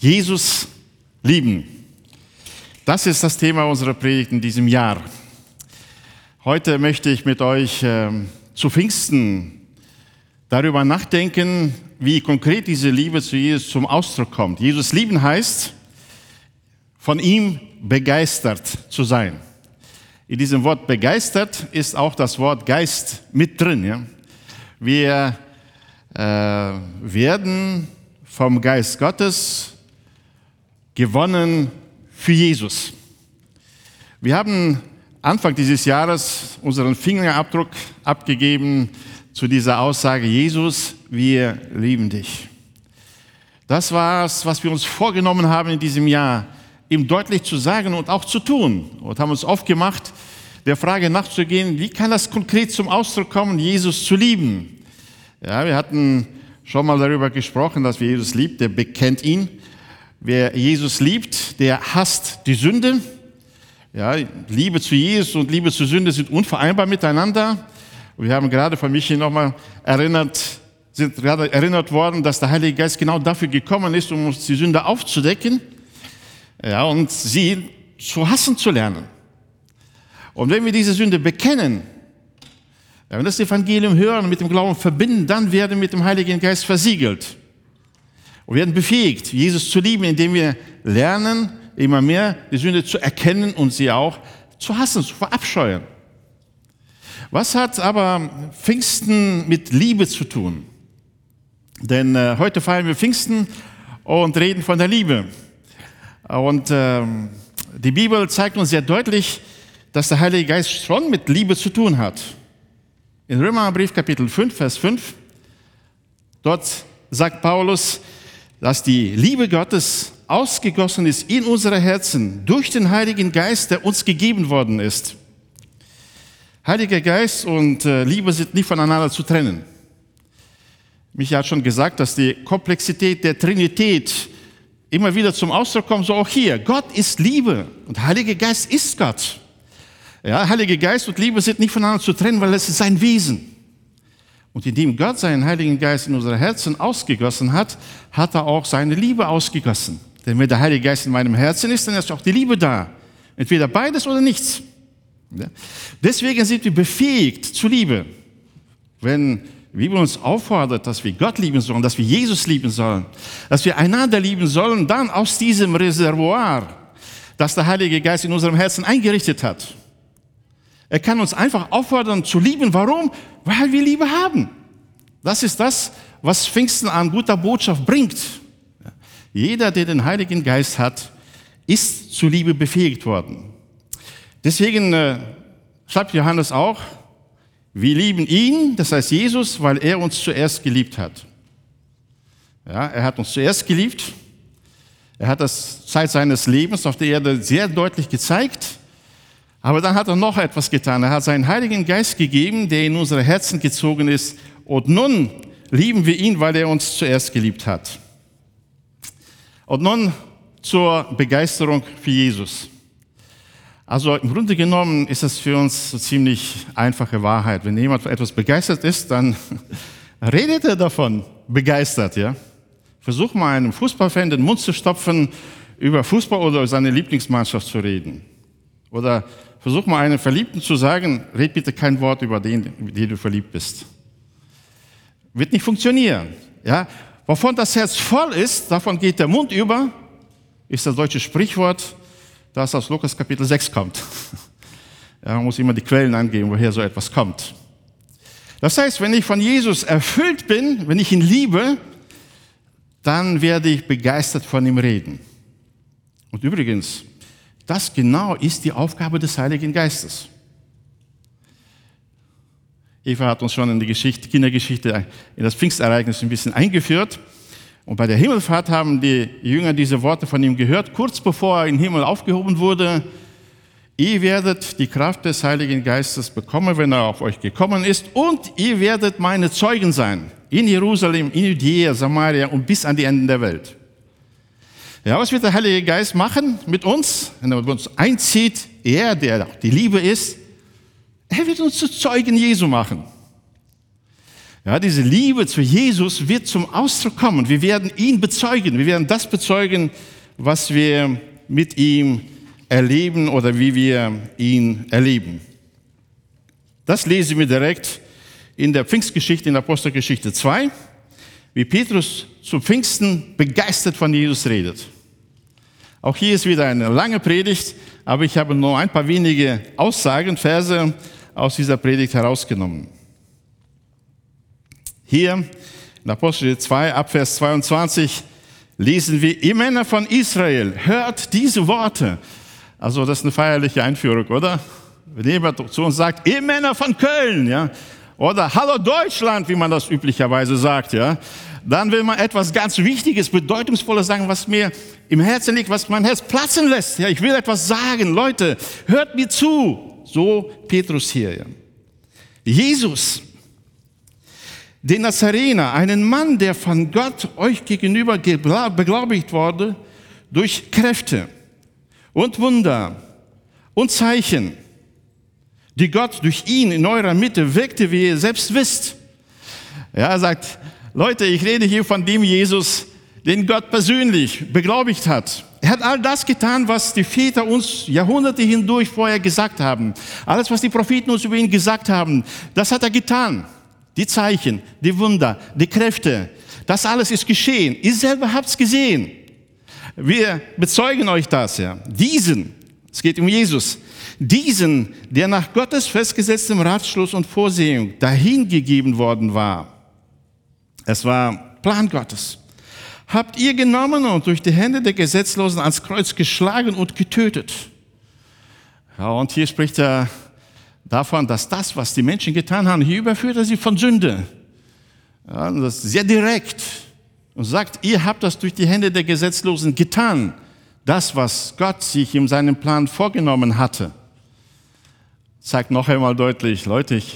Jesus lieben. Das ist das Thema unserer Predigt in diesem Jahr. Heute möchte ich mit euch äh, zu Pfingsten darüber nachdenken, wie konkret diese Liebe zu Jesus zum Ausdruck kommt. Jesus lieben heißt, von ihm begeistert zu sein. In diesem Wort begeistert ist auch das Wort Geist mit drin. Ja? Wir äh, werden vom Geist Gottes gewonnen für Jesus. Wir haben Anfang dieses Jahres unseren Fingerabdruck abgegeben zu dieser Aussage, Jesus, wir lieben dich. Das war es, was wir uns vorgenommen haben in diesem Jahr, ihm deutlich zu sagen und auch zu tun. Und haben uns aufgemacht, der Frage nachzugehen, wie kann das konkret zum Ausdruck kommen, Jesus zu lieben? Ja, wir hatten schon mal darüber gesprochen, dass wir Jesus liebt, der bekennt ihn. Wer Jesus liebt, der hasst die Sünde. Ja, Liebe zu Jesus und Liebe zur Sünde sind unvereinbar miteinander. wir haben gerade von Michi nochmal erinnert, sind gerade erinnert worden, dass der Heilige Geist genau dafür gekommen ist, um uns die Sünde aufzudecken. Ja, und sie zu hassen zu lernen. Und wenn wir diese Sünde bekennen, wenn wir das Evangelium hören und mit dem Glauben verbinden, dann werden wir mit dem Heiligen Geist versiegelt. Und werden befähigt, Jesus zu lieben, indem wir lernen, immer mehr die Sünde zu erkennen und sie auch zu hassen, zu verabscheuen. Was hat aber Pfingsten mit Liebe zu tun? Denn äh, heute feiern wir Pfingsten und reden von der Liebe. Und äh, die Bibel zeigt uns sehr deutlich, dass der Heilige Geist schon mit Liebe zu tun hat. In Römerbrief Kapitel 5, Vers 5, dort sagt Paulus, dass die Liebe Gottes ausgegossen ist in unsere Herzen durch den Heiligen Geist, der uns gegeben worden ist. Heiliger Geist und äh, Liebe sind nicht voneinander zu trennen. Michael hat schon gesagt, dass die Komplexität der Trinität immer wieder zum Ausdruck kommt, so auch hier. Gott ist Liebe und Heiliger Geist ist Gott. Ja, Heiliger Geist und Liebe sind nicht voneinander zu trennen, weil es ist sein Wesen. Und indem Gott seinen Heiligen Geist in unsere Herzen ausgegossen hat, hat er auch seine Liebe ausgegossen. Denn wenn der Heilige Geist in meinem Herzen ist, dann ist auch die Liebe da. Entweder beides oder nichts. Deswegen sind wir befähigt zu Liebe. Wenn die Bibel uns auffordert, dass wir Gott lieben sollen, dass wir Jesus lieben sollen, dass wir einander lieben sollen, dann aus diesem Reservoir, das der Heilige Geist in unserem Herzen eingerichtet hat. Er kann uns einfach auffordern zu lieben. Warum? Weil wir Liebe haben. Das ist das, was Pfingsten an guter Botschaft bringt. Jeder, der den Heiligen Geist hat, ist zu Liebe befähigt worden. Deswegen äh, schreibt Johannes auch, wir lieben ihn, das heißt Jesus, weil er uns zuerst geliebt hat. Ja, er hat uns zuerst geliebt. Er hat das Zeit seines Lebens auf der Erde sehr deutlich gezeigt. Aber dann hat er noch etwas getan. Er hat seinen Heiligen Geist gegeben, der in unsere Herzen gezogen ist. Und nun lieben wir ihn, weil er uns zuerst geliebt hat. Und nun zur Begeisterung für Jesus. Also im Grunde genommen ist es für uns so ziemlich einfache Wahrheit. Wenn jemand etwas begeistert ist, dann redet er davon begeistert. Ja? Versuch mal einem Fußballfan den Mund zu stopfen, über Fußball oder seine Lieblingsmannschaft zu reden. Oder versuch mal einem Verliebten zu sagen, red bitte kein Wort über den, in den du verliebt bist. Wird nicht funktionieren. Ja? Wovon das Herz voll ist, davon geht der Mund über, ist das deutsche Sprichwort, das aus Lukas Kapitel 6 kommt. Ja, man muss immer die Quellen angeben, woher so etwas kommt. Das heißt, wenn ich von Jesus erfüllt bin, wenn ich ihn liebe, dann werde ich begeistert von ihm reden. Und übrigens, das genau ist die Aufgabe des Heiligen Geistes. Eva hat uns schon in die Geschichte, Kindergeschichte, in das Pfingstereignis ein bisschen eingeführt. Und bei der Himmelfahrt haben die Jünger diese Worte von ihm gehört, kurz bevor er in den Himmel aufgehoben wurde. Ihr werdet die Kraft des Heiligen Geistes bekommen, wenn er auf euch gekommen ist, und ihr werdet meine Zeugen sein in Jerusalem, in Judäa, Samaria und bis an die Enden der Welt. Ja, was wird der Heilige Geist machen mit uns, wenn er mit uns einzieht? Er, der die Liebe ist, er wird uns zu Zeugen Jesu machen. Ja, diese Liebe zu Jesus wird zum Ausdruck kommen. Wir werden ihn bezeugen. Wir werden das bezeugen, was wir mit ihm erleben oder wie wir ihn erleben. Das lesen wir direkt in der Pfingstgeschichte, in der Apostelgeschichte 2, wie Petrus zu Pfingsten begeistert von Jesus redet. Auch hier ist wieder eine lange Predigt, aber ich habe nur ein paar wenige Aussagen, Verse aus dieser Predigt herausgenommen. Hier in Apostel 2, Abvers 22 lesen wir, ihr Männer von Israel, hört diese Worte. Also das ist eine feierliche Einführung, oder? Wenn jemand zu uns sagt, ihr Männer von Köln, ja, oder Hallo Deutschland, wie man das üblicherweise sagt, ja, dann will man etwas ganz Wichtiges, Bedeutungsvolles sagen, was mir im Herzen liegt, was mein Herz platzen lässt. Ja, ich will etwas sagen. Leute, hört mir zu. So Petrus hier. Ja. Jesus, den Nazarener, einen Mann, der von Gott euch gegenüber beglaubigt wurde, durch Kräfte und Wunder und Zeichen, die Gott durch ihn in eurer Mitte wirkte, wie ihr selbst wisst. Ja, er sagt, Leute, ich rede hier von dem Jesus, den Gott persönlich beglaubigt hat. Er hat all das getan, was die Väter uns Jahrhunderte hindurch vorher gesagt haben. Alles, was die Propheten uns über ihn gesagt haben, das hat er getan. Die Zeichen, die Wunder, die Kräfte, das alles ist geschehen. Ihr selber habt es gesehen. Wir bezeugen euch das, ja. Diesen, es geht um Jesus, diesen, der nach Gottes festgesetztem Ratschluss und Vorsehung dahingegeben worden war. Es war Plan Gottes. Habt ihr genommen und durch die Hände der Gesetzlosen ans Kreuz geschlagen und getötet. Ja, und hier spricht er davon, dass das, was die Menschen getan haben, hier überführt er sie von Sünde. Ja, das ist sehr direkt und sagt, ihr habt das durch die Hände der Gesetzlosen getan. Das, was Gott sich in seinem Plan vorgenommen hatte. Zeigt noch einmal deutlich, Leute, ich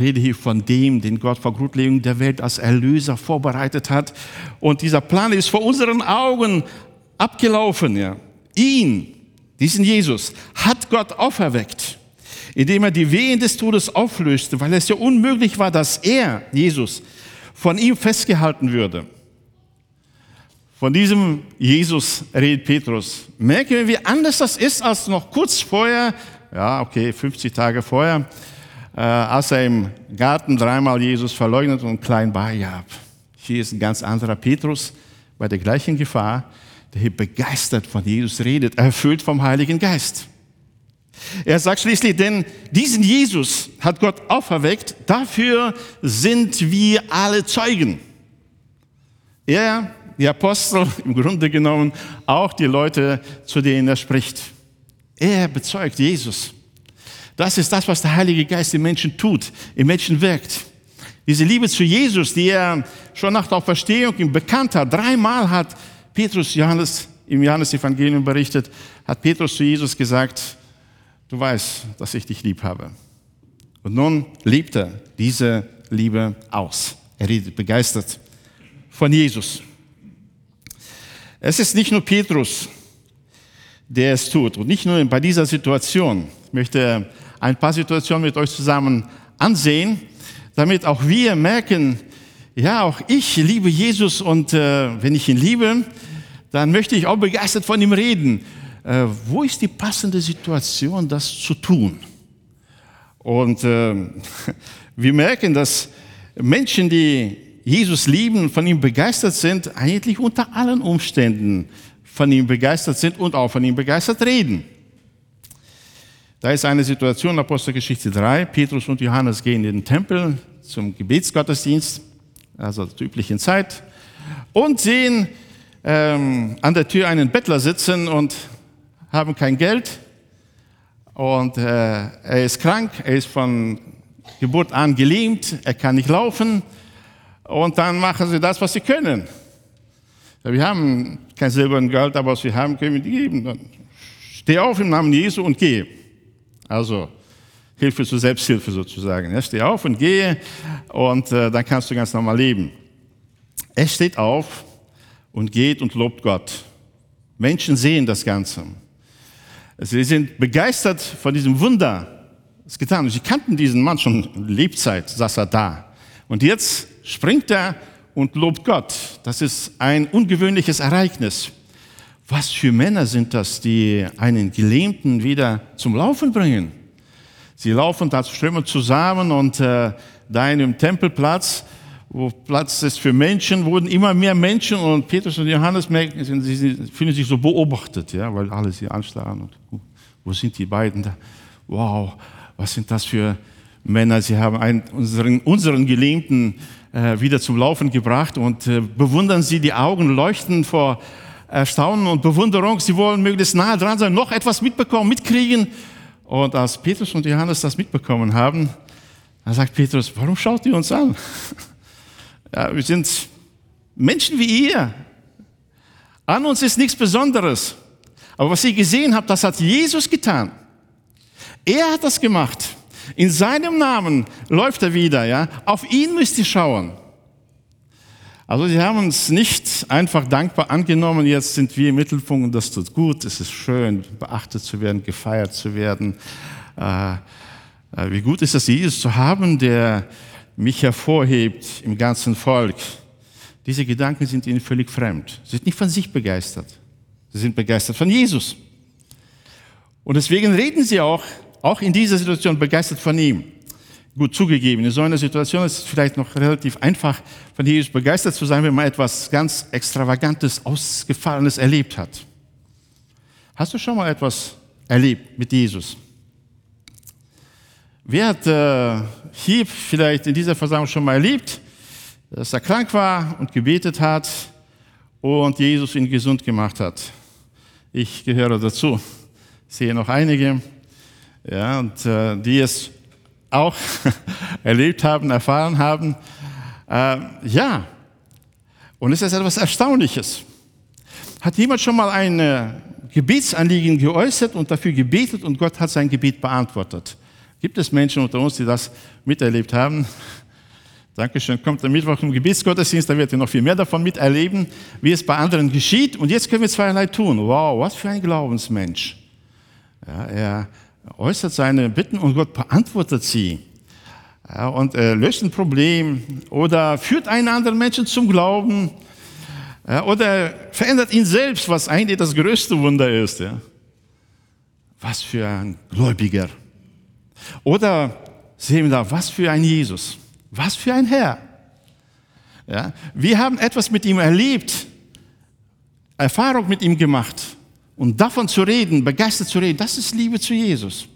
rede hier von dem, den Gott vor Grundlegung der Welt als Erlöser vorbereitet hat. Und dieser Plan ist vor unseren Augen abgelaufen. Ja. Ihn, diesen Jesus, hat Gott auferweckt indem er die Wehen des Todes auflöste, weil es ja unmöglich war, dass er, Jesus, von ihm festgehalten würde. Von diesem Jesus redet Petrus. Merken wir, wie anders das ist als noch kurz vorher, ja, okay, 50 Tage vorher, äh, als er im Garten dreimal Jesus verleugnet und klein beigab. Hier ist ein ganz anderer Petrus bei der gleichen Gefahr, der hier begeistert von Jesus redet, erfüllt vom Heiligen Geist. Er sagt schließlich, denn diesen Jesus hat Gott auferweckt, dafür sind wir alle Zeugen. Er, die Apostel, im Grunde genommen auch die Leute, zu denen er spricht. Er bezeugt Jesus. Das ist das, was der Heilige Geist im Menschen tut, im Menschen wirkt. Diese Liebe zu Jesus, die er schon nach der Auferstehung ihm bekannt hat, dreimal hat Petrus Johannes im Johannesevangelium berichtet, hat Petrus zu Jesus gesagt, du weißt, dass ich dich lieb habe. Und nun lebt er diese Liebe aus. Er redet begeistert von Jesus. Es ist nicht nur Petrus, der es tut und nicht nur bei dieser Situation. Ich möchte ein paar Situationen mit euch zusammen ansehen, damit auch wir merken, ja, auch ich liebe Jesus und äh, wenn ich ihn liebe, dann möchte ich auch begeistert von ihm reden äh, wo ist die passende Situation, das zu tun? Und äh, wir merken, dass Menschen, die Jesus lieben, von ihm begeistert sind, eigentlich unter allen Umständen von ihm begeistert sind und auch von ihm begeistert reden. Da ist eine Situation, Apostelgeschichte 3, Petrus und Johannes gehen in den Tempel zum Gebetsgottesdienst, also zur üblichen Zeit, und sehen ähm, an der Tür einen Bettler sitzen und haben kein Geld und äh, er ist krank, er ist von Geburt an gelähmt, er kann nicht laufen und dann machen sie das, was sie können. Wir haben kein Silber und Geld, aber was wir haben, können wir dir geben. Dann steh auf im Namen Jesu und gehe. Also Hilfe zur Selbsthilfe sozusagen. Ja, steh auf und gehe und äh, dann kannst du ganz normal leben. Er steht auf und geht und lobt Gott. Menschen sehen das Ganze. Sie sind begeistert von diesem Wunder, das getan. Sie kannten diesen Mann schon Lebzeit, saß er da. Und jetzt springt er und lobt Gott. Das ist ein ungewöhnliches Ereignis. Was für Männer sind das, die einen Gelähmten wieder zum Laufen bringen? Sie laufen da strömen zusammen und äh, da in dem Tempelplatz, wo Platz ist für Menschen, wurden immer mehr Menschen und Petrus und Johannes merken, sie fühlen sich so beobachtet, ja, weil alle sie anstarren. Und, wo sind die beiden da? Wow, was sind das für Männer? Sie haben einen, unseren, unseren Gelähmten äh, wieder zum Laufen gebracht und äh, bewundern sie, die Augen leuchten vor Erstaunen und Bewunderung. Sie wollen möglichst nahe dran sein, noch etwas mitbekommen, mitkriegen. Und als Petrus und Johannes das mitbekommen haben, dann sagt Petrus, warum schaut ihr uns an? Ja, wir sind Menschen wie ihr. An uns ist nichts Besonderes. Aber was ihr gesehen habt, das hat Jesus getan. Er hat das gemacht. In seinem Namen läuft er wieder, ja. Auf ihn müsst ihr schauen. Also sie haben uns nicht einfach dankbar angenommen, jetzt sind wir im Mittelpunkt und das tut gut, es ist schön, beachtet zu werden, gefeiert zu werden. Äh, äh, wie gut ist es, Jesus zu haben, der mich hervorhebt im ganzen Volk. Diese Gedanken sind ihnen völlig fremd. Sie sind nicht von sich begeistert. Sie sind begeistert von Jesus. Und deswegen reden sie auch, auch in dieser Situation begeistert von ihm. Gut zugegeben, in so einer Situation ist es vielleicht noch relativ einfach, von Jesus begeistert zu sein, wenn man etwas ganz Extravagantes, Ausgefallenes erlebt hat. Hast du schon mal etwas erlebt mit Jesus? Wer hat äh, hier vielleicht in dieser Versammlung schon mal erlebt, dass er krank war und gebetet hat und Jesus ihn gesund gemacht hat? Ich gehöre dazu. Ich sehe noch einige, ja, und äh, die es auch erlebt haben, erfahren haben. Äh, ja, und es ist etwas Erstaunliches. Hat jemand schon mal ein äh, Gebetsanliegen geäußert und dafür gebetet und Gott hat sein Gebet beantwortet? Gibt es Menschen unter uns, die das miterlebt haben? Dankeschön. Kommt am Mittwoch im Gebetsgottesdienst, da werdet ihr noch viel mehr davon miterleben, wie es bei anderen geschieht. Und jetzt können wir zweierlei tun. Wow, was für ein Glaubensmensch. Ja, er äußert seine Bitten und Gott beantwortet sie. Ja, und äh, löst ein Problem oder führt einen anderen Menschen zum Glauben ja, oder verändert ihn selbst, was eigentlich das größte Wunder ist. Ja. Was für ein Gläubiger. Oder sehen wir da, was für ein Jesus, was für ein Herr. Ja, wir haben etwas mit ihm erlebt, Erfahrung mit ihm gemacht. Und davon zu reden, begeistert zu reden, das ist Liebe zu Jesus.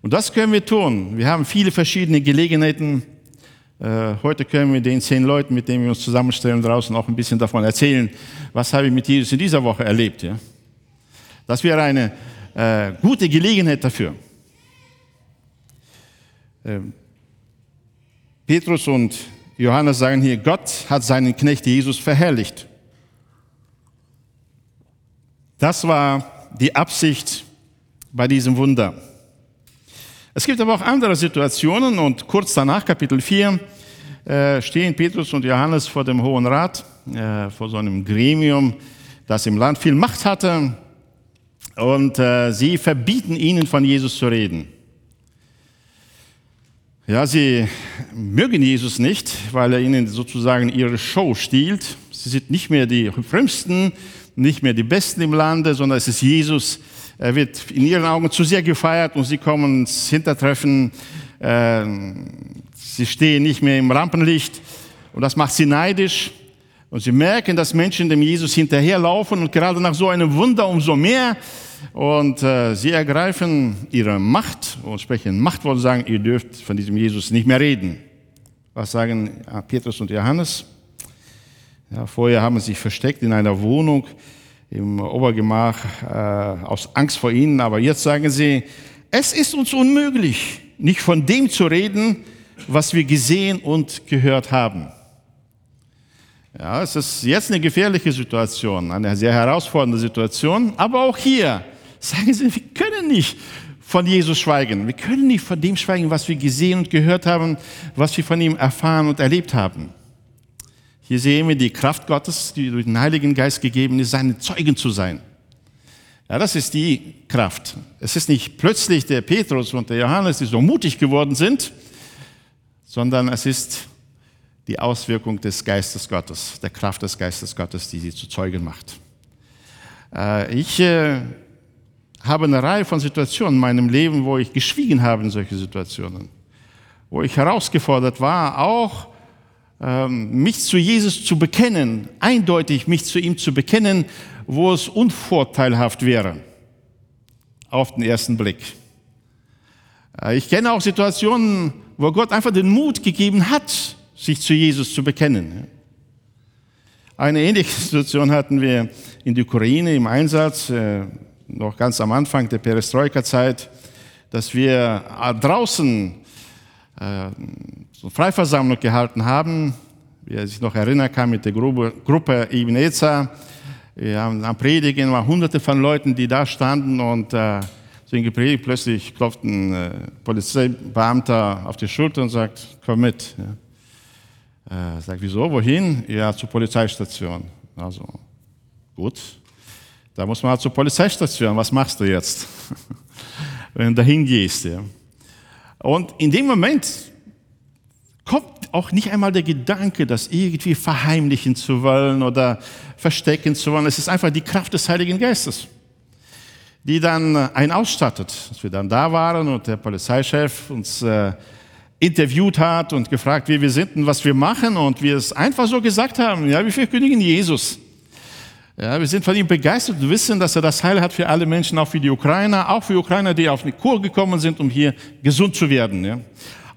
Und das können wir tun. Wir haben viele verschiedene Gelegenheiten. Äh, heute können wir den zehn Leuten, mit denen wir uns zusammenstellen, draußen auch ein bisschen davon erzählen, was habe ich mit Jesus in dieser Woche erlebt. Das wäre eine äh, gute Gelegenheit dafür. Ähm, Petrus und Johannes sagen hier, Gott hat seinen Knecht Jesus verherrlicht. Das war die Absicht bei diesem Wunder. Es gibt aber auch andere Situationen und kurz danach, Kapitel 4, äh, stehen Petrus und Johannes vor dem Hohen Rat, äh, vor so einem Gremium, das im Land viel Macht hatte und äh, sie verbieten ihnen von Jesus zu reden. Ja, sie mögen Jesus nicht, weil er ihnen sozusagen ihre Show stiehlt. Sie sind nicht mehr die frömmsten, nicht mehr die Besten im Lande, sondern es ist Jesus. Er wird in ihren Augen zu sehr gefeiert und sie kommen ins Hintertreffen. Äh, sie stehen nicht mehr im Rampenlicht und das macht sie neidisch. Und sie merken, dass Menschen dem Jesus hinterherlaufen und gerade nach so einem Wunder umso mehr. Und äh, sie ergreifen ihre Macht und sprechen Machtwort und sagen, ihr dürft von diesem Jesus nicht mehr reden. Was sagen Petrus und Johannes? Ja, vorher haben sie sich versteckt in einer Wohnung im Obergemach äh, aus Angst vor ihnen, aber jetzt sagen sie, es ist uns unmöglich, nicht von dem zu reden, was wir gesehen und gehört haben. Ja, es ist jetzt eine gefährliche Situation, eine sehr herausfordernde Situation, aber auch hier sagen sie, wir können nicht von Jesus schweigen. Wir können nicht von dem schweigen, was wir gesehen und gehört haben, was wir von ihm erfahren und erlebt haben. Hier sehen wir die Kraft Gottes, die durch den Heiligen Geist gegeben ist, seine Zeugen zu sein. Ja, das ist die Kraft. Es ist nicht plötzlich der Petrus und der Johannes, die so mutig geworden sind, sondern es ist die Auswirkung des Geistes Gottes, der Kraft des Geistes Gottes, die sie zu Zeugen macht. Äh, ich äh, habe eine Reihe von Situationen in meinem Leben, wo ich geschwiegen habe in solche Situationen, wo ich herausgefordert war, auch mich zu Jesus zu bekennen, eindeutig mich zu ihm zu bekennen, wo es unvorteilhaft wäre, auf den ersten Blick. Äh, ich kenne auch Situationen, wo Gott einfach den Mut gegeben hat, sich zu Jesus zu bekennen. Eine ähnliche Situation hatten wir in der Ukraine im Einsatz, äh, noch ganz am Anfang der Perestroika-Zeit, dass wir äh, draußen so Freiversammlung gehalten haben. Wer sich noch erinnern kann, mit der Gruppe, Gruppe Ibneza. Wir haben am Predigen waren hunderte von Leuten, die da standen und äh, sind gepredigt. Plötzlich klopft ein äh, Polizeibeamter auf die Schulter und sagt, komm mit. Ja. Äh, sagt, wieso, wohin? Ja, zur Polizeistation. Also, gut. Da muss man halt zur Polizeistation. Was machst du jetzt, wenn du dahin gehst? Ja. Und in dem Moment kommt auch nicht einmal der Gedanke, das irgendwie verheimlichen zu wollen oder verstecken zu wollen. Es ist einfach die Kraft des Heiligen Geistes, die dann äh, einen ausstattet. Als wir dann da waren und der Polizeichef uns äh, interviewt hat und gefragt, wie wir sind und was wir machen und wir es einfach so gesagt haben, ja, wir verkündigen Jesus. Ja, wir sind von ihm begeistert und wissen, dass er das Heil hat für alle Menschen, auch für die Ukrainer, auch für Ukrainer, die auf die Kur gekommen sind, um hier gesund zu werden. Ja.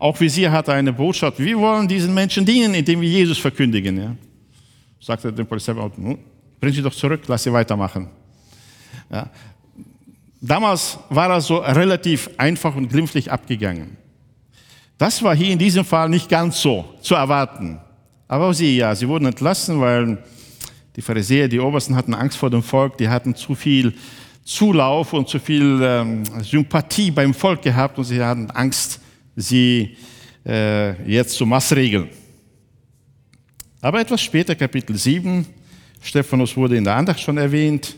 Auch wie sie hat eine Botschaft. Wir wollen diesen Menschen dienen, indem wir Jesus verkündigen. Ja. Sagte der Polizeibeamte, hm, bring sie doch zurück, lass sie weitermachen. Ja. Damals war das so relativ einfach und glimpflich abgegangen. Das war hier in diesem Fall nicht ganz so zu erwarten. Aber sie, ja, sie wurden entlassen, weil die Pharisäer, die Obersten hatten Angst vor dem Volk, die hatten zu viel Zulauf und zu viel ähm, Sympathie beim Volk gehabt und sie hatten Angst, sie äh, jetzt zu Maßregeln. Aber etwas später, Kapitel 7, Stephanus wurde in der Andacht schon erwähnt,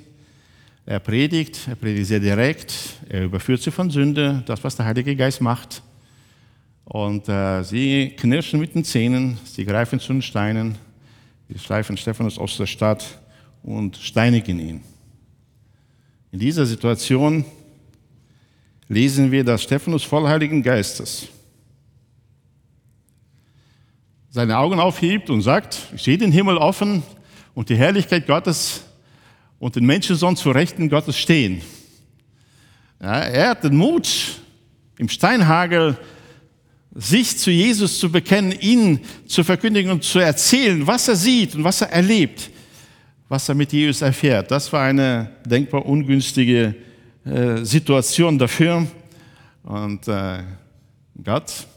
er predigt, er predigt sehr direkt, er überführt sie von Sünde, das, was der Heilige Geist macht. Und äh, sie knirschen mit den Zähnen, sie greifen zu den Steinen, Sie schleifen Stephanus aus der Stadt und steinigen ihn. In dieser Situation lesen wir, dass Stephanus voll Heiligen Geistes seine Augen aufhebt und sagt, ich sehe den Himmel offen und die Herrlichkeit Gottes und den Menschensohn zu Rechten Gottes stehen. Ja, er hat den Mut, im Steinhagel sich zu Jesus zu bekennen, ihn zu verkündigen und zu erzählen, was er sieht und was er erlebt, was er mit Jesus erfährt. Das war eine denkbar ungünstige äh, Situation dafür. Und äh, Gott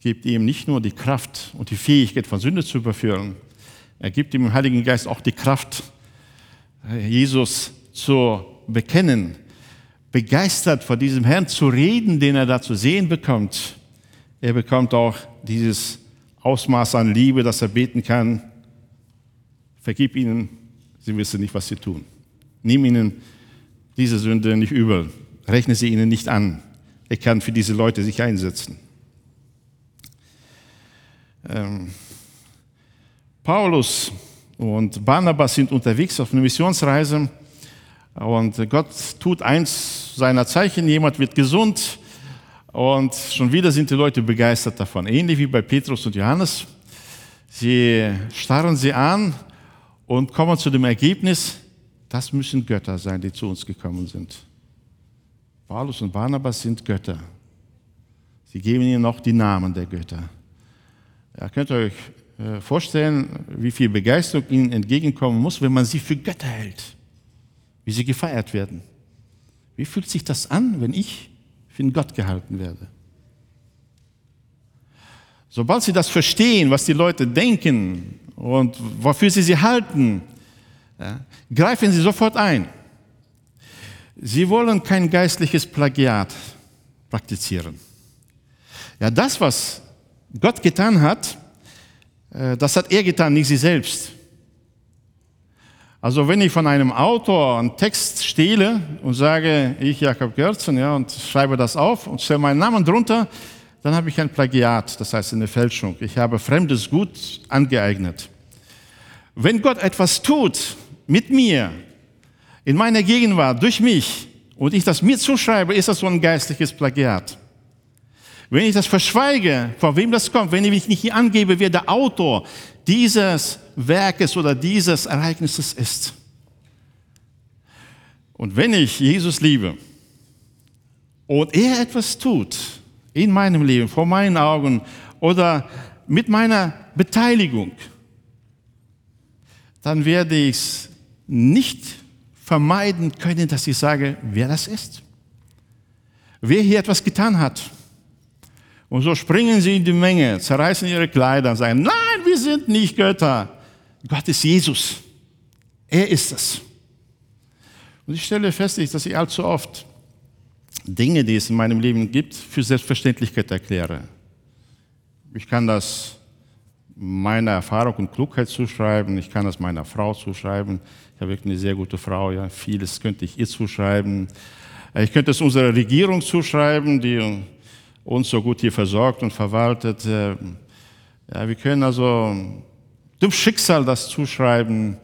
gibt ihm nicht nur die Kraft und die Fähigkeit, von Sünde zu überführen, er gibt ihm im Heiligen Geist auch die Kraft, äh, Jesus zu bekennen, begeistert vor diesem Herrn zu reden, den er da zu sehen bekommt er bekommt auch dieses Ausmaß an Liebe, dass er beten kann. Vergib ihnen, sie wissen nicht, was sie tun. Nimm ihnen diese Sünde nicht übel. Rechne sie ihnen nicht an. Er kann für diese Leute sich einsetzen. Ähm, Paulus und Barnabas sind unterwegs auf einer Missionsreise und Gott tut eins seiner Zeichen. Jemand wird gesund und schon wieder sind die Leute begeistert davon. Ähnlich wie bei Petrus und Johannes. Sie starren sie an und kommen zu dem Ergebnis, das müssen Götter sein, die zu uns gekommen sind. Paulus und Barnabas sind Götter. Sie geben ihnen noch die Namen der Götter. Ja, könnt ihr euch äh, vorstellen, wie viel Begeisterung ihnen entgegenkommen muss, wenn man sie für Götter hält, wie sie gefeiert werden. Wie fühlt sich das an, wenn ich für einen Gott gehalten werde. Sobald sie das verstehen, was die Leute denken und wofür sie sie halten, ja, greifen sie sofort ein. Sie wollen kein geistliches Plagiat praktizieren. Ja, das, was Gott getan hat, äh, das hat er getan, nicht sie selbst. Also wenn ich von einem Autor einen Text stehle und sage, ich Jakob Görzen, ja, und schreibe das auf und stelle meinen Namen drunter, dann habe ich ein Plagiat, das heißt eine Fälschung. Ich habe fremdes Gut angeeignet. Wenn Gott etwas tut mit mir, in meiner Gegenwart, durch mich, und ich das mir zuschreibe, ist das so ein geistliches Plagiat. Wenn ich das verschweige, vor wem das kommt, wenn ich nicht angebe, wer der Autor dieses Werkes oder dieses Ereignisses ist. Und wenn ich Jesus liebe und er etwas tut in meinem Leben, vor meinen Augen oder mit meiner Beteiligung, dann werde ich es nicht vermeiden können, dass ich sage, wer das ist. Wer hier etwas getan hat. Und so springen sie in die Menge, zerreißen ihre Kleider und sagen, nein, wir sind nicht Götter. Gott ist Jesus. Er ist es. Und ich stelle fest, dass ich allzu oft Dinge, die es in meinem Leben gibt, für Selbstverständlichkeit erkläre. Ich kann das meiner Erfahrung und Klugheit zuschreiben, ich kann das meiner Frau zuschreiben. Ich habe wirklich eine sehr gute Frau, ja, vieles könnte ich ihr zuschreiben. Ich könnte es unserer Regierung zuschreiben, die uns so gut hier versorgt und verwaltet. Ja, wir können also dem Schicksal das zuschreiben,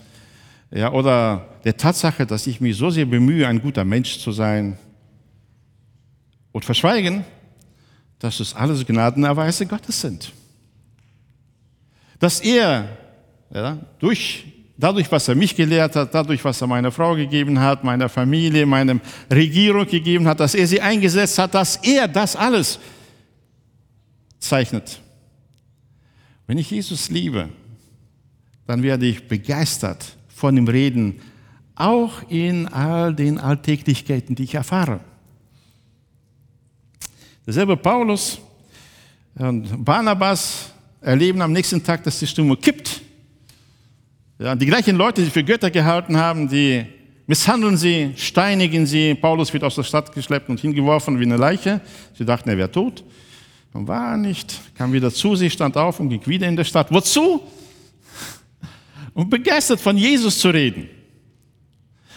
ja, oder der Tatsache, dass ich mich so sehr bemühe, ein guter Mensch zu sein und verschweigen, dass es alles Gnadenerweise Gottes sind. Dass er ja, durch, dadurch, was er mich gelehrt hat, dadurch, was er meiner Frau gegeben hat, meiner Familie, meiner Regierung gegeben hat, dass er sie eingesetzt hat, dass er das alles zeichnet. Wenn ich Jesus liebe, dann werde ich begeistert von ihm reden, auch in all den Alltäglichkeiten, die ich erfahre. Derselbe Paulus und Barnabas erleben am nächsten Tag, dass die Stimmung kippt. Ja, die gleichen Leute, die für Götter gehalten haben, die misshandeln sie, steinigen sie. Paulus wird aus der Stadt geschleppt und hingeworfen wie eine Leiche. Sie dachten, er wäre tot. Und war nicht, kam wieder zu sich, stand auf und ging wieder in der Stadt. Wozu? und begeistert von Jesus zu reden.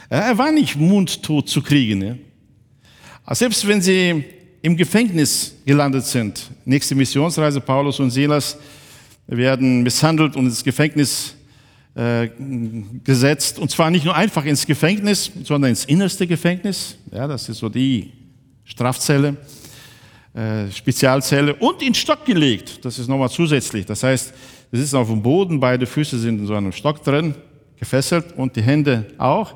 Er war nicht mundtot zu kriegen. Ja? Selbst wenn sie im Gefängnis gelandet sind, nächste Missionsreise, Paulus und Silas werden misshandelt und ins Gefängnis äh, gesetzt. Und zwar nicht nur einfach ins Gefängnis, sondern ins innerste Gefängnis. Ja, das ist so die Strafzelle, äh, Spezialzelle und in Stock gelegt. Das ist nochmal zusätzlich. Das heißt, Sie sitzen auf dem Boden, beide Füße sind in so einem Stock drin, gefesselt und die Hände auch.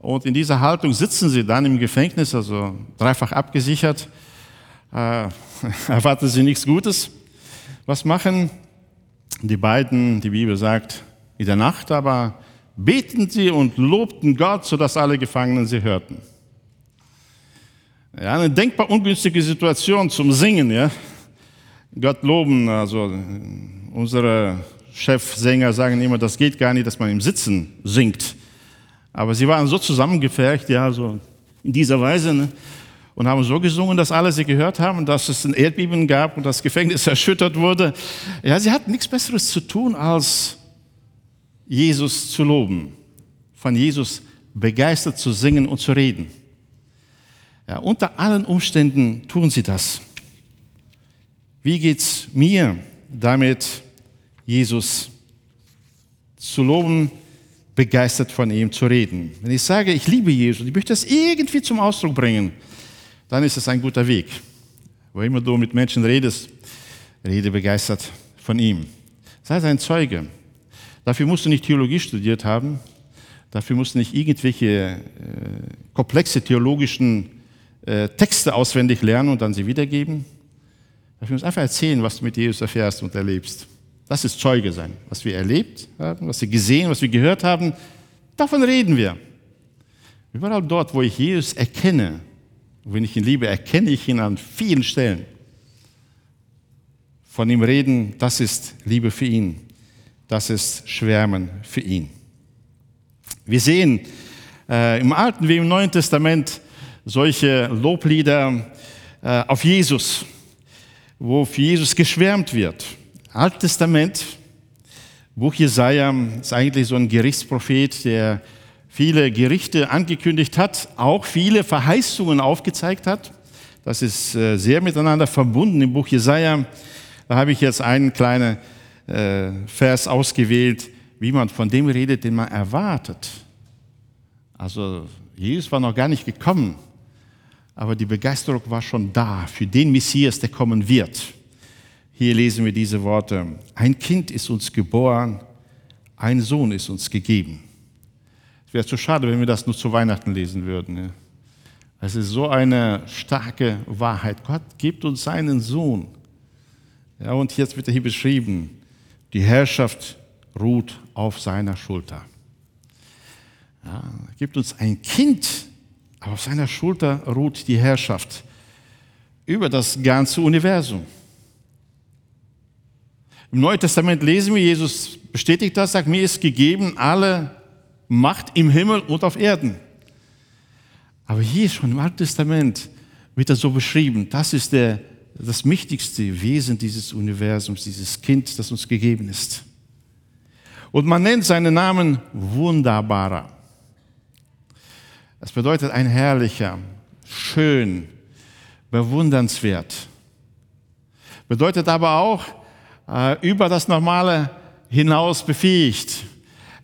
Und in dieser Haltung sitzen sie dann im Gefängnis, also dreifach abgesichert. Äh, erwarten sie nichts Gutes. Was machen die beiden? Die Bibel sagt, in der Nacht aber beten sie und lobten Gott, sodass alle Gefangenen sie hörten. Ja, eine denkbar ungünstige Situation zum Singen, ja. Gott loben, also Unsere Chefsänger sagen immer, das geht gar nicht, dass man im Sitzen singt. Aber sie waren so zusammengefärbt, ja, so in dieser Weise, ne? Und haben so gesungen, dass alle sie gehört haben, dass es ein Erdbeben gab und das Gefängnis erschüttert wurde. Ja, sie hatten nichts Besseres zu tun, als Jesus zu loben, von Jesus begeistert zu singen und zu reden. Ja, unter allen Umständen tun sie das. Wie geht's mir damit? Jesus zu loben, begeistert von ihm zu reden. Wenn ich sage, ich liebe Jesus, ich möchte das irgendwie zum Ausdruck bringen, dann ist es ein guter Weg. Wo immer du mit Menschen redest, rede begeistert von ihm. Sei ein Zeuge. Dafür musst du nicht Theologie studiert haben. Dafür musst du nicht irgendwelche äh, komplexe theologischen äh, Texte auswendig lernen und dann sie wiedergeben. Dafür musst du einfach erzählen, was du mit Jesus erfährst und erlebst. Das ist Zeuge sein. Was wir erlebt haben, was wir gesehen, was wir gehört haben, davon reden wir. Überall dort, wo ich Jesus erkenne, wenn ich ihn liebe, erkenne ich ihn an vielen Stellen. Von ihm reden, das ist Liebe für ihn. Das ist Schwärmen für ihn. Wir sehen äh, im Alten wie im Neuen Testament solche Loblieder äh, auf Jesus, wo für Jesus geschwärmt wird. Altes Testament, Buch Jesaja, ist eigentlich so ein Gerichtsprophet, der viele Gerichte angekündigt hat, auch viele Verheißungen aufgezeigt hat. Das ist äh, sehr miteinander verbunden im Buch Jesaja. Da habe ich jetzt einen kleinen äh, Vers ausgewählt, wie man von dem redet, den man erwartet. Also Jesus war noch gar nicht gekommen, aber die Begeisterung war schon da für den Messias, der kommen wird. Hier lesen wir diese Worte. Ein Kind ist uns geboren, ein Sohn ist uns gegeben. Es wäre zu schade, wenn wir das nur zu Weihnachten lesen würden. Es ist so eine starke Wahrheit. Gott gibt uns seinen Sohn. Ja, und jetzt wird er hier beschrieben, die Herrschaft ruht auf seiner Schulter. Ja, er gibt uns ein Kind, aber auf seiner Schulter ruht die Herrschaft über das ganze Universum. Im Neuen Testament lesen wir, Jesus bestätigt das, sagt, mir ist gegeben alle Macht im Himmel und auf Erden. Aber hier schon im Alten Testament wird das so beschrieben. Das ist der, das wichtigste Wesen dieses Universums, dieses Kind, das uns gegeben ist. Und man nennt seinen Namen Wunderbarer. Das bedeutet ein herrlicher, schön, bewundernswert. Bedeutet aber auch äh, über das Normale hinaus befähigt.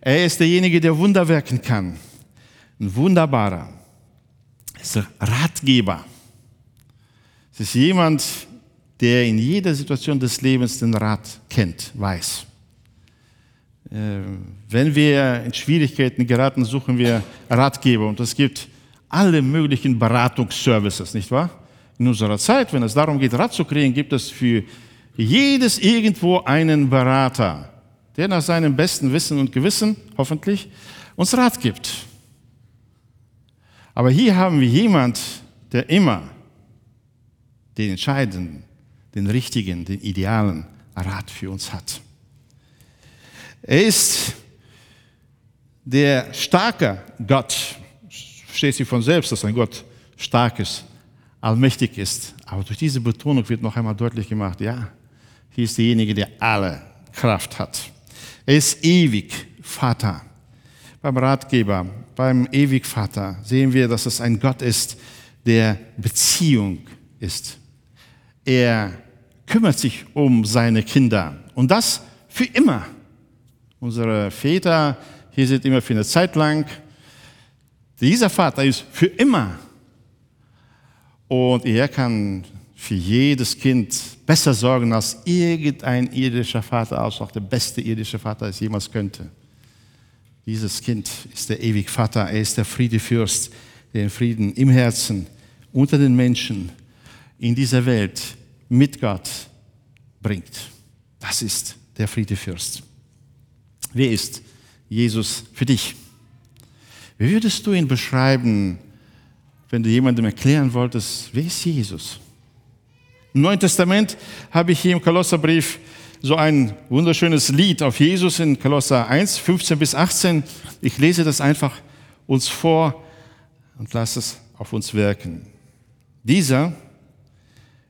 Er ist derjenige, der Wunder wirken kann. Ein wunderbarer. ist Ratgeber. Es ist jemand, der in jeder Situation des Lebens den Rat kennt, weiß. Äh, wenn wir in Schwierigkeiten geraten, suchen wir Ratgeber und es gibt alle möglichen Beratungsservices, nicht wahr? In unserer Zeit, wenn es darum geht, Rat zu kriegen, gibt es für jedes irgendwo einen Berater, der nach seinem besten Wissen und Gewissen, hoffentlich, uns Rat gibt. Aber hier haben wir jemand, der immer den entscheidenden, den richtigen, den idealen Rat für uns hat. Er ist der starke Gott. Steht sie von selbst, dass ein Gott stark ist, allmächtig ist. Aber durch diese Betonung wird noch einmal deutlich gemacht, ja, hier ist derjenige, der alle Kraft hat. Er ist ewig Vater. Beim Ratgeber, beim ewig Vater sehen wir, dass es ein Gott ist, der Beziehung ist. Er kümmert sich um seine Kinder und das für immer. Unsere Väter hier sind immer für eine Zeit lang. Dieser Vater ist für immer. Und er kann für jedes Kind besser sorgen als irgendein irdischer Vater, auch der beste irdische Vater es jemals könnte. Dieses Kind ist der ewige Vater, er ist der Friedefürst, der den Frieden im Herzen, unter den Menschen, in dieser Welt mit Gott bringt. Das ist der Friedefürst. Wer ist Jesus für dich? Wie würdest du ihn beschreiben, wenn du jemandem erklären wolltest, wer ist Jesus? Im Neuen Testament habe ich hier im Kolosserbrief so ein wunderschönes Lied auf Jesus in Kolosser 1, 15 bis 18. Ich lese das einfach uns vor und lasse es auf uns wirken. Dieser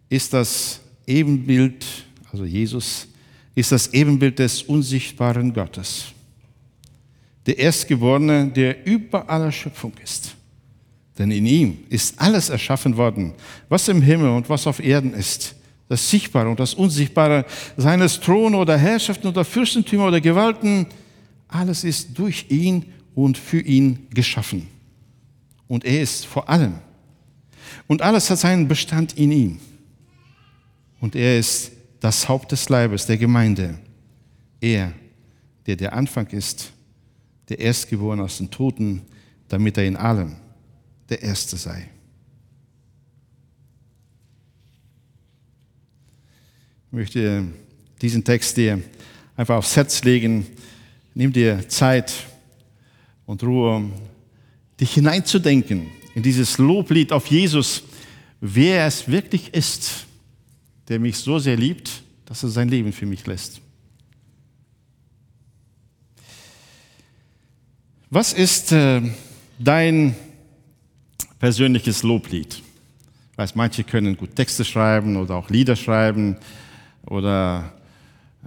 ist das Ebenbild, also Jesus, ist das Ebenbild des unsichtbaren Gottes. Der Erstgeborene, der über aller Schöpfung ist. Denn in ihm ist alles erschaffen worden, was im Himmel und was auf Erden ist. Das Sichtbare und das Unsichtbare seines Thron oder Herrschaften oder Fürstentümer oder Gewalten. Alles ist durch ihn und für ihn geschaffen. Und er ist vor allem. Und alles hat seinen Bestand in ihm. Und er ist das Haupt des Leibes, der Gemeinde. Er, der der Anfang ist, der Erstgeborene aus den Toten, damit er in allem der Erste sei. Ich möchte diesen Text dir einfach aufs Herz legen. Nimm dir Zeit und Ruhe, dich hineinzudenken in dieses Loblied auf Jesus, wer es wirklich ist, der mich so sehr liebt, dass er sein Leben für mich lässt. Was ist äh, dein persönliches Loblied. Ich weiß, manche können gut Texte schreiben oder auch Lieder schreiben oder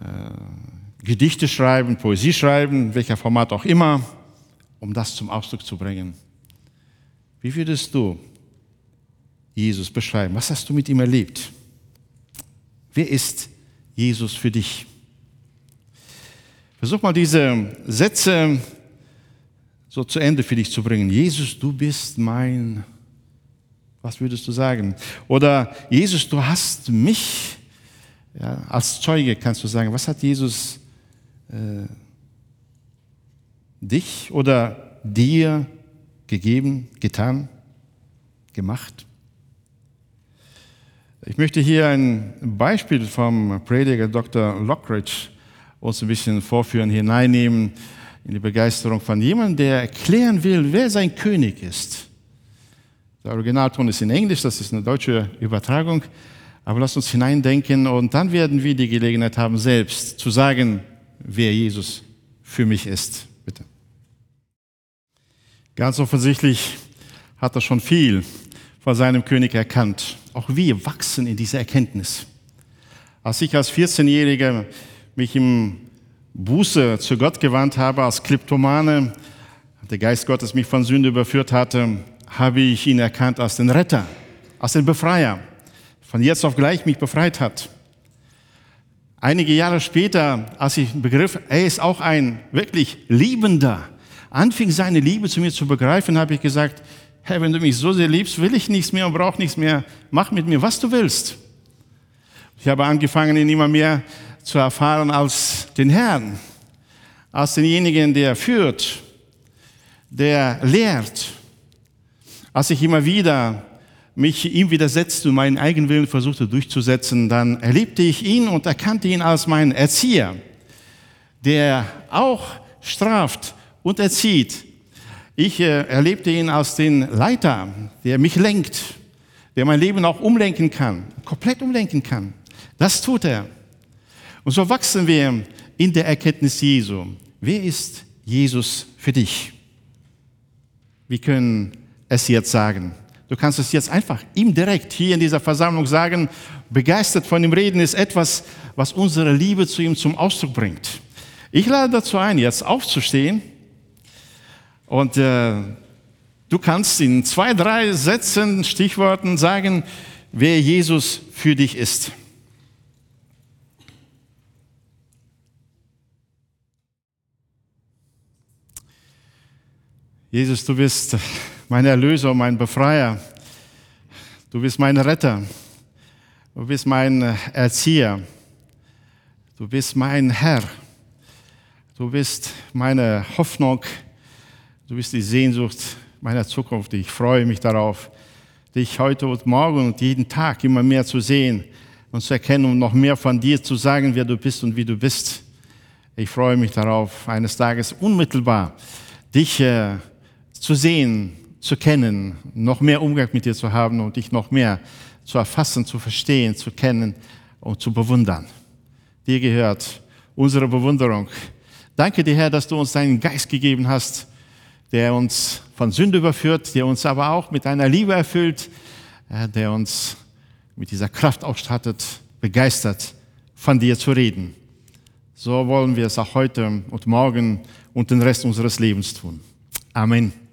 äh, Gedichte schreiben, Poesie schreiben, welcher Format auch immer, um das zum Ausdruck zu bringen. Wie würdest du Jesus beschreiben? Was hast du mit ihm erlebt? Wer ist Jesus für dich? Versuch mal diese Sätze so zu Ende für dich zu bringen. Jesus, du bist mein, was würdest du sagen? Oder Jesus, du hast mich, ja, als Zeuge kannst du sagen, was hat Jesus äh, dich oder dir gegeben, getan, gemacht? Ich möchte hier ein Beispiel vom Prediger Dr. Lockridge uns ein bisschen vorführen, hineinnehmen in die Begeisterung von jemandem, der erklären will, wer sein König ist. Der Originalton ist in Englisch, das ist eine deutsche Übertragung, aber lasst uns hineindenken und dann werden wir die Gelegenheit haben, selbst zu sagen, wer Jesus für mich ist. Bitte. Ganz offensichtlich hat er schon viel von seinem König erkannt. Auch wir wachsen in dieser Erkenntnis. Als ich als 14-Jähriger mich im Buße zu Gott gewandt habe als Kleptomane, der Geist Gottes mich von Sünde überführt hatte, habe ich ihn erkannt als den Retter, als den Befreier, von jetzt auf gleich mich befreit hat. Einige Jahre später, als ich begriff, er ist auch ein wirklich Liebender, anfing seine Liebe zu mir zu begreifen, habe ich gesagt, Herr, wenn du mich so sehr liebst, will ich nichts mehr und brauche nichts mehr. Mach mit mir, was du willst. Ich habe angefangen, ihn immer mehr zu erfahren als den Herrn, als denjenigen, der führt, der lehrt. Als ich immer wieder mich ihm widersetzte und meinen eigenen Willen versuchte durchzusetzen, dann erlebte ich ihn und erkannte ihn als meinen Erzieher, der auch straft und erzieht. Ich äh, erlebte ihn als den Leiter, der mich lenkt, der mein Leben auch umlenken kann, komplett umlenken kann. Das tut er. Und so wachsen wir in der Erkenntnis Jesu. Wer ist Jesus für dich? Wir können es jetzt sagen. Du kannst es jetzt einfach ihm direkt hier in dieser Versammlung sagen. Begeistert von ihm reden ist etwas, was unsere Liebe zu ihm zum Ausdruck bringt. Ich lade dazu ein, jetzt aufzustehen und äh, du kannst in zwei, drei Sätzen, Stichworten sagen, wer Jesus für dich ist. Jesus, du bist mein Erlöser, mein Befreier. Du bist mein Retter. Du bist mein Erzieher. Du bist mein Herr. Du bist meine Hoffnung. Du bist die Sehnsucht meiner Zukunft. Ich freue mich darauf, dich heute und morgen und jeden Tag immer mehr zu sehen und zu erkennen und noch mehr von dir zu sagen, wer du bist und wie du bist. Ich freue mich darauf, eines Tages unmittelbar dich äh, zu sehen, zu kennen, noch mehr Umgang mit dir zu haben und dich noch mehr zu erfassen, zu verstehen, zu kennen und zu bewundern. Dir gehört unsere Bewunderung. Danke dir, Herr, dass du uns deinen Geist gegeben hast, der uns von Sünde überführt, der uns aber auch mit deiner Liebe erfüllt, der uns mit dieser Kraft ausstattet, begeistert von dir zu reden. So wollen wir es auch heute und morgen und den Rest unseres Lebens tun. Amen.